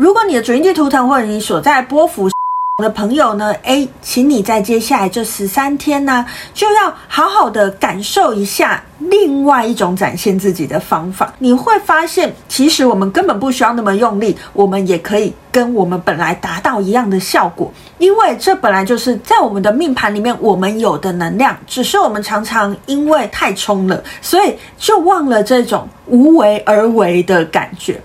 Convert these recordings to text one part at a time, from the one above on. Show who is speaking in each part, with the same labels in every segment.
Speaker 1: 如果你的主印记图腾或者你所在波幅 的朋友呢，诶，请你在接下来这十三天呢，就要好好的感受一下另外一种展现自己的方法。你会发现，其实我们根本不需要那么用力，我们也可以跟我们本来达到一样的效果。因为这本来就是在我们的命盘里面我们有的能量，只是我们常常因为太冲了，所以就忘了这种无为而为的感觉。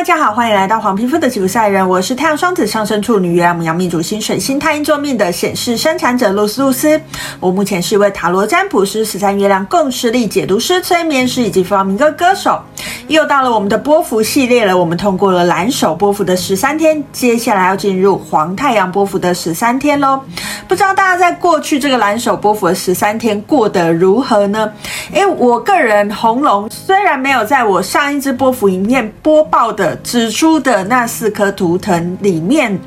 Speaker 1: 大家好，欢迎来到黄皮肤的吉普赛人，我是太阳双子上升处女月亮母羊命主星水星太阴座命的显示生产者露丝露丝。我目前是一位塔罗占卜师、十三月亮共识力解读师、催眠师以及弗朗明哥歌手。又到了我们的波幅系列了，我们通过了蓝手波幅的十三天，接下来要进入黄太阳波幅的十三天喽。不知道大家在过去这个蓝手波幅的十三天过得如何呢？诶，我个人红龙虽然没有在我上一支波幅影片播报的。指出的那四颗图腾里面，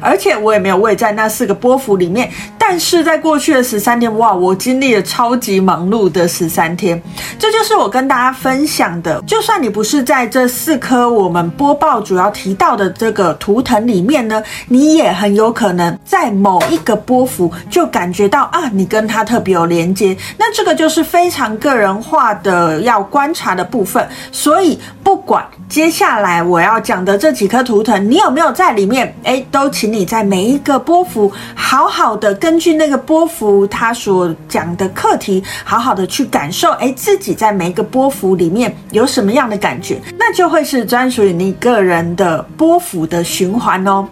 Speaker 1: 而且我也没有位在那四个波幅里面。但是在过去的十三天，哇，我经历了超级忙碌的十三天。这就是我跟大家分享的。就算你不是在这四颗我们播报主要提到的这个图腾里面呢，你也很有可能在某一个波幅就感觉到啊，你跟他特别有连接。那这个就是非常个人化的要观察的部分。所以不管接下来我要讲的这几颗图腾，你有没有在里面？哎，都请你在每一个波幅好好的跟。根据那个波幅，他所讲的课题，好好的去感受，诶，自己在每一个波幅里面有什么样的感觉，那就会是专属于你个人的波幅的循环哦。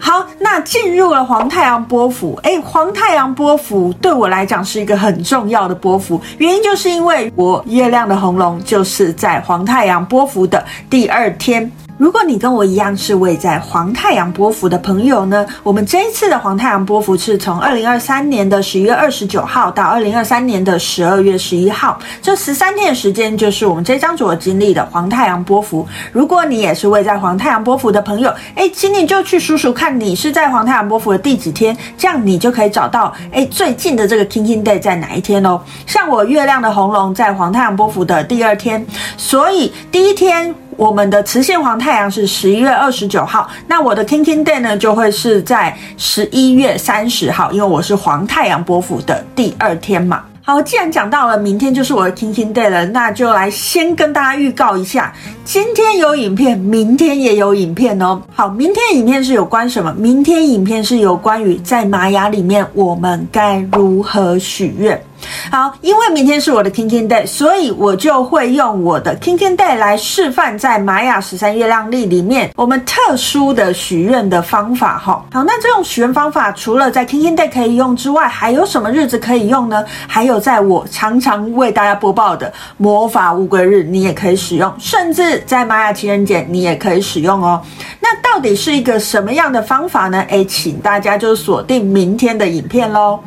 Speaker 1: 好，那进入了黄太阳波幅，诶，黄太阳波幅对我来讲是一个很重要的波幅，原因就是因为我月亮的红龙就是在黄太阳波幅的第二天。如果你跟我一样是位在黄太阳波幅的朋友呢，我们这一次的黄太阳波幅是从二零二三年的十一月二十九号到二零二三年的十二月十一号，这十三天的时间就是我们这张所经历的黄太阳波幅。如果你也是位在黄太阳波幅的朋友，诶，请你就去数数看你是在黄太阳波幅的第几天，这样你就可以找到诶最近的这个 Kin Kin Day 在哪一天哦。像我月亮的红龙在黄太阳波幅的第二天，所以第一天。我们的磁性黄太阳是十一月二十九号，那我的 Kin Kin Day 呢就会是在十一月三十号，因为我是黄太阳波符的第二天嘛。好，既然讲到了明天就是我的 Kin Kin Day 了，那就来先跟大家预告一下，今天有影片，明天也有影片哦。好，明天影片是有关什么？明天影片是有关于在玛雅里面我们该如何许愿。好，因为明天是我的 Kin Kin Day，所以我就会用我的 Kin Kin Day 来示范在玛雅十三月亮历里面我们特殊的许愿的方法哈。好，那这种许愿方法除了在 Kin Kin Day 可以用之外，还有什么日子可以用呢？还有在我常常为大家播报的魔法乌龟日，你也可以使用，甚至在玛雅情人节你也可以使用哦。那到底是一个什么样的方法呢？诶，请大家就锁定明天的影片喽。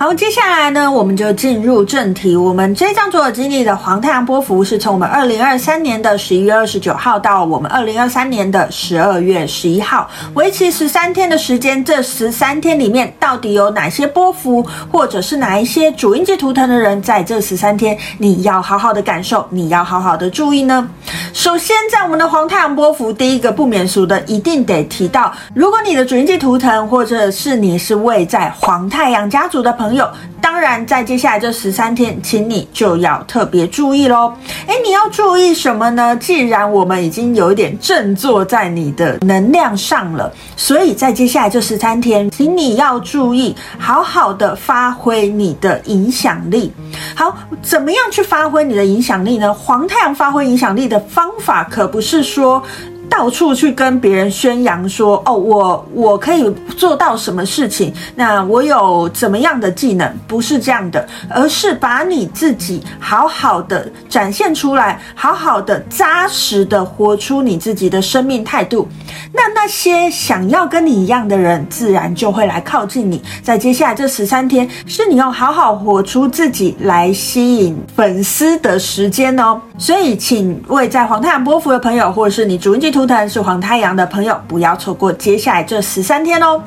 Speaker 1: 好，接下来呢，我们就进入正题。我们这张所有经历的黄太阳波幅是从我们二零二三年的十一月二十九号到我们二零二三年的十二月十一号，为期十三天的时间。这十三天里面，到底有哪些波幅，或者是哪一些主印记图腾的人，在这十三天，你要好好的感受，你要好好的注意呢？首先，在我们的黄太阳波幅，第一个不免俗的，一定得提到，如果你的主印记图腾，或者是你是位在黄太阳家族的朋友。朋友，当然，在接下来这十三天，请你就要特别注意喽。诶，你要注意什么呢？既然我们已经有一点振作在你的能量上了，所以在接下来这十三天，请你要注意，好好的发挥你的影响力。好，怎么样去发挥你的影响力呢？黄太阳发挥影响力的方法，可不是说。到处去跟别人宣扬说：“哦，我我可以做到什么事情？那我有怎么样的技能？不是这样的，而是把你自己好好的展现出来，好好的扎实的活出你自己的生命态度。那那些想要跟你一样的人，自然就会来靠近你。在接下来这十三天，是你用好好活出自己来吸引粉丝的时间哦。所以，请为在黄太阳波幅的朋友，或者是你主印记图腾是黄太阳的朋友，不要错过接下来这十三天哦。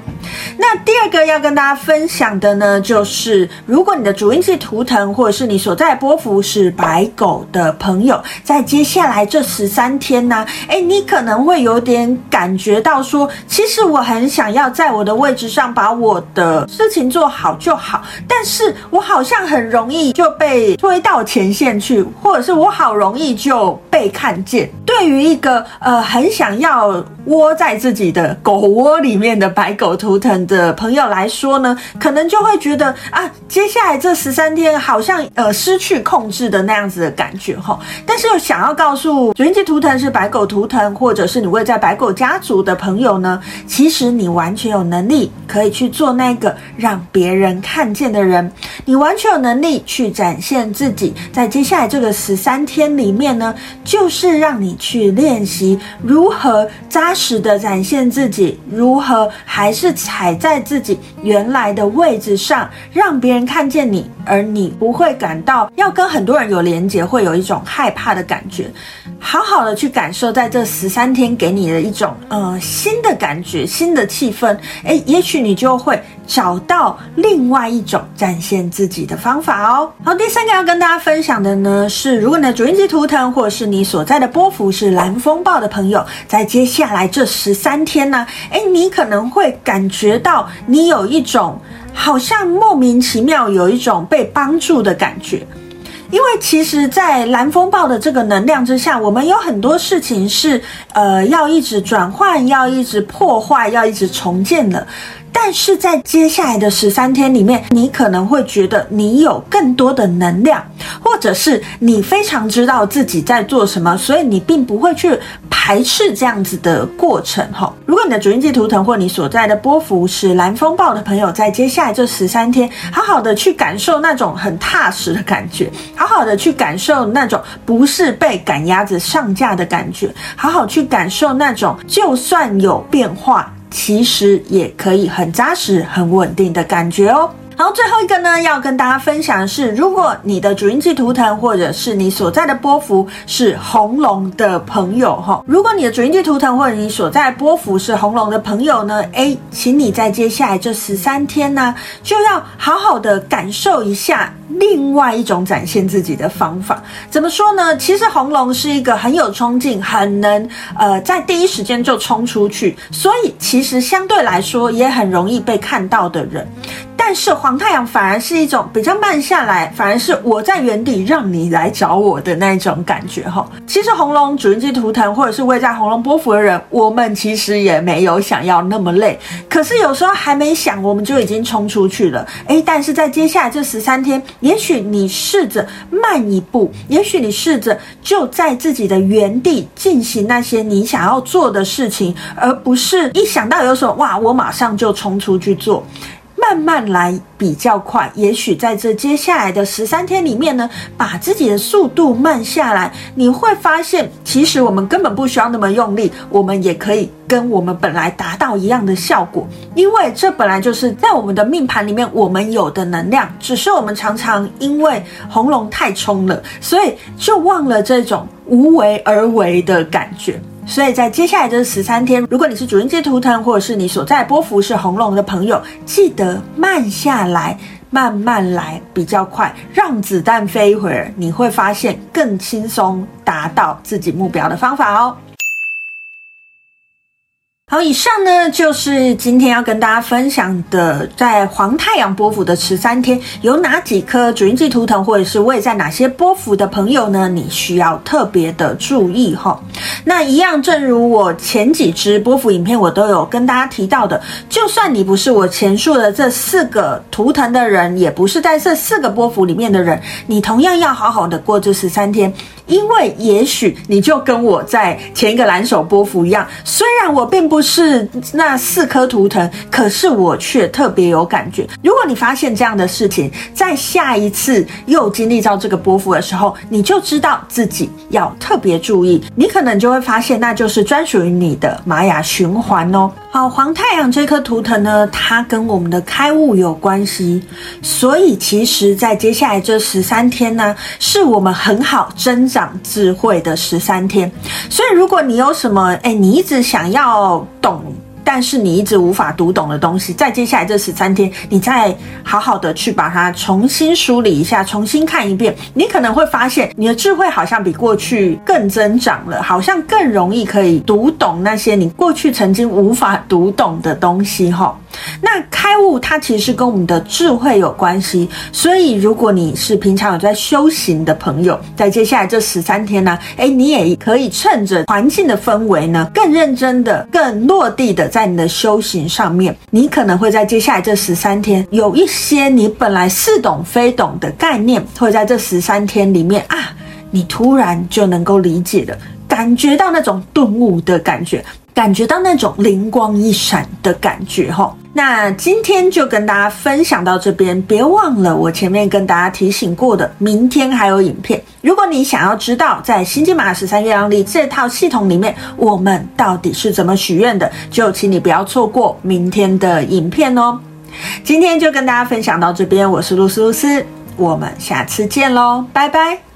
Speaker 1: 那第二个要跟大家分享的呢，就是如果你的主音是图腾或者是你所在的波幅是白狗的朋友，在接下来这十三天呢，哎，你可能会有点感觉到说，其实我很想要在我的位置上把我的事情做好就好，但是我好像很容易就被推到前线去，或者是我好容易就被看见。对于一个呃很想要窝在自己的狗窝里面的白狗图腾的朋友来说呢，可能就会觉得啊，接下来这十三天好像呃失去控制的那样子的感觉哈。但是又想要告诉主印记图腾是白狗图腾，或者是你位在白狗家族的朋友呢，其实你完全有能力可以去做那个让别人看见的人，你完全有能力去展现自己。在接下来这个十三天里面呢，就是让你去练习如何扎实的展现自己，如何还是踩在自己原来的位置上，让别人看见你，而你不会感到要跟很多人有连接，会有一种害怕的感觉。好好的去感受在这十三天给你的一种呃新的感觉、新的气氛，诶，也许你就会找到另外一种展现自己的方法哦。好，第三个要跟大家分享的呢是，如果你的主印记图腾或者是你所在的波幅是蓝风暴的朋友，在接下来这十三天呢，诶，你可能会感觉到你有一种好像莫名其妙有一种被帮助的感觉。因为其实，在蓝风暴的这个能量之下，我们有很多事情是，呃，要一直转换，要一直破坏，要一直重建的。但是在接下来的十三天里面，你可能会觉得你有更多的能量，或者是你非常知道自己在做什么，所以你并不会去排斥这样子的过程哈。如果你的主音记图腾或你所在的波幅是蓝风暴的朋友，在接下来这十三天，好好的去感受那种很踏实的感觉，好好的去感受那种不是被赶鸭子上架的感觉，好好去感受那种就算有变化。其实也可以很扎实、很稳定的感觉哦。然后最后一个呢，要跟大家分享的是，如果你的主音记图腾或者是你所在的波幅是红龙的朋友哈，如果你的主音记图腾或者你所在波幅是红龙的朋友呢，诶，请你在接下来这十三天呢，就要好好的感受一下。另外一种展现自己的方法，怎么说呢？其实红龙是一个很有冲劲、很能呃在第一时间就冲出去，所以其实相对来说也很容易被看到的人。但是黄太阳反而是一种比较慢下来，反而是我在原地让你来找我的那一种感觉哈。其实红龙主人机图腾或者是位在红龙波符的人，我们其实也没有想要那么累，可是有时候还没想，我们就已经冲出去了。诶，但是在接下来这十三天，也许你试着慢一步，也许你试着就在自己的原地进行那些你想要做的事情，而不是一想到有什么哇，我马上就冲出去做。慢慢来比较快，也许在这接下来的十三天里面呢，把自己的速度慢下来，你会发现，其实我们根本不需要那么用力，我们也可以跟我们本来达到一样的效果，因为这本来就是在我们的命盘里面我们有的能量，只是我们常常因为红龙太冲了，所以就忘了这种无为而为的感觉。所以在接下来这十三天，如果你是主人界图腾，或者是你所在波幅是红龙的朋友，记得慢下来，慢慢来，比较快，让子弹飞一会儿，你会发现更轻松达到自己目标的方法哦。好，以上呢就是今天要跟大家分享的，在黄太阳波幅的十三天，有哪几颗主印记图腾，或者是位在哪些波幅的朋友呢？你需要特别的注意哈。那一样，正如我前几支波幅影片，我都有跟大家提到的，就算你不是我前述的这四个图腾的人，也不是在这四个波幅里面的人，你同样要好好的过这十三天。因为也许你就跟我在前一个蓝手波幅一样，虽然我并不是那四颗图腾，可是我却特别有感觉。如果你发现这样的事情，在下一次又经历到这个波幅的时候，你就知道自己要特别注意。你可能就会发现，那就是专属于你的玛雅循环哦。好，黄太阳这颗图腾呢，它跟我们的开悟有关系，所以其实，在接下来这十三天呢，是我们很好增长智慧的十三天，所以如果你有什么，哎，你一直想要懂但是你一直无法读懂的东西，在接下来这十三天，你再好好的去把它重新梳理一下，重新看一遍，你可能会发现你的智慧好像比过去更增长了，好像更容易可以读懂那些你过去曾经无法读懂的东西哈。那开悟它其实跟我们的智慧有关系，所以如果你是平常有在修行的朋友，在接下来这十三天呢，诶，你也可以趁着环境的氛围呢，更认真的、更落地的在你的修行上面，你可能会在接下来这十三天有一些你本来似懂非懂的概念，会在这十三天里面啊，你突然就能够理解了，感觉到那种顿悟的感觉。感觉到那种灵光一闪的感觉齁，那今天就跟大家分享到这边，别忘了我前面跟大家提醒过的，明天还有影片。如果你想要知道在新金马十三月亮历这套系统里面，我们到底是怎么许愿的，就请你不要错过明天的影片哦。今天就跟大家分享到这边，我是露丝露丝，我们下次见喽，拜拜。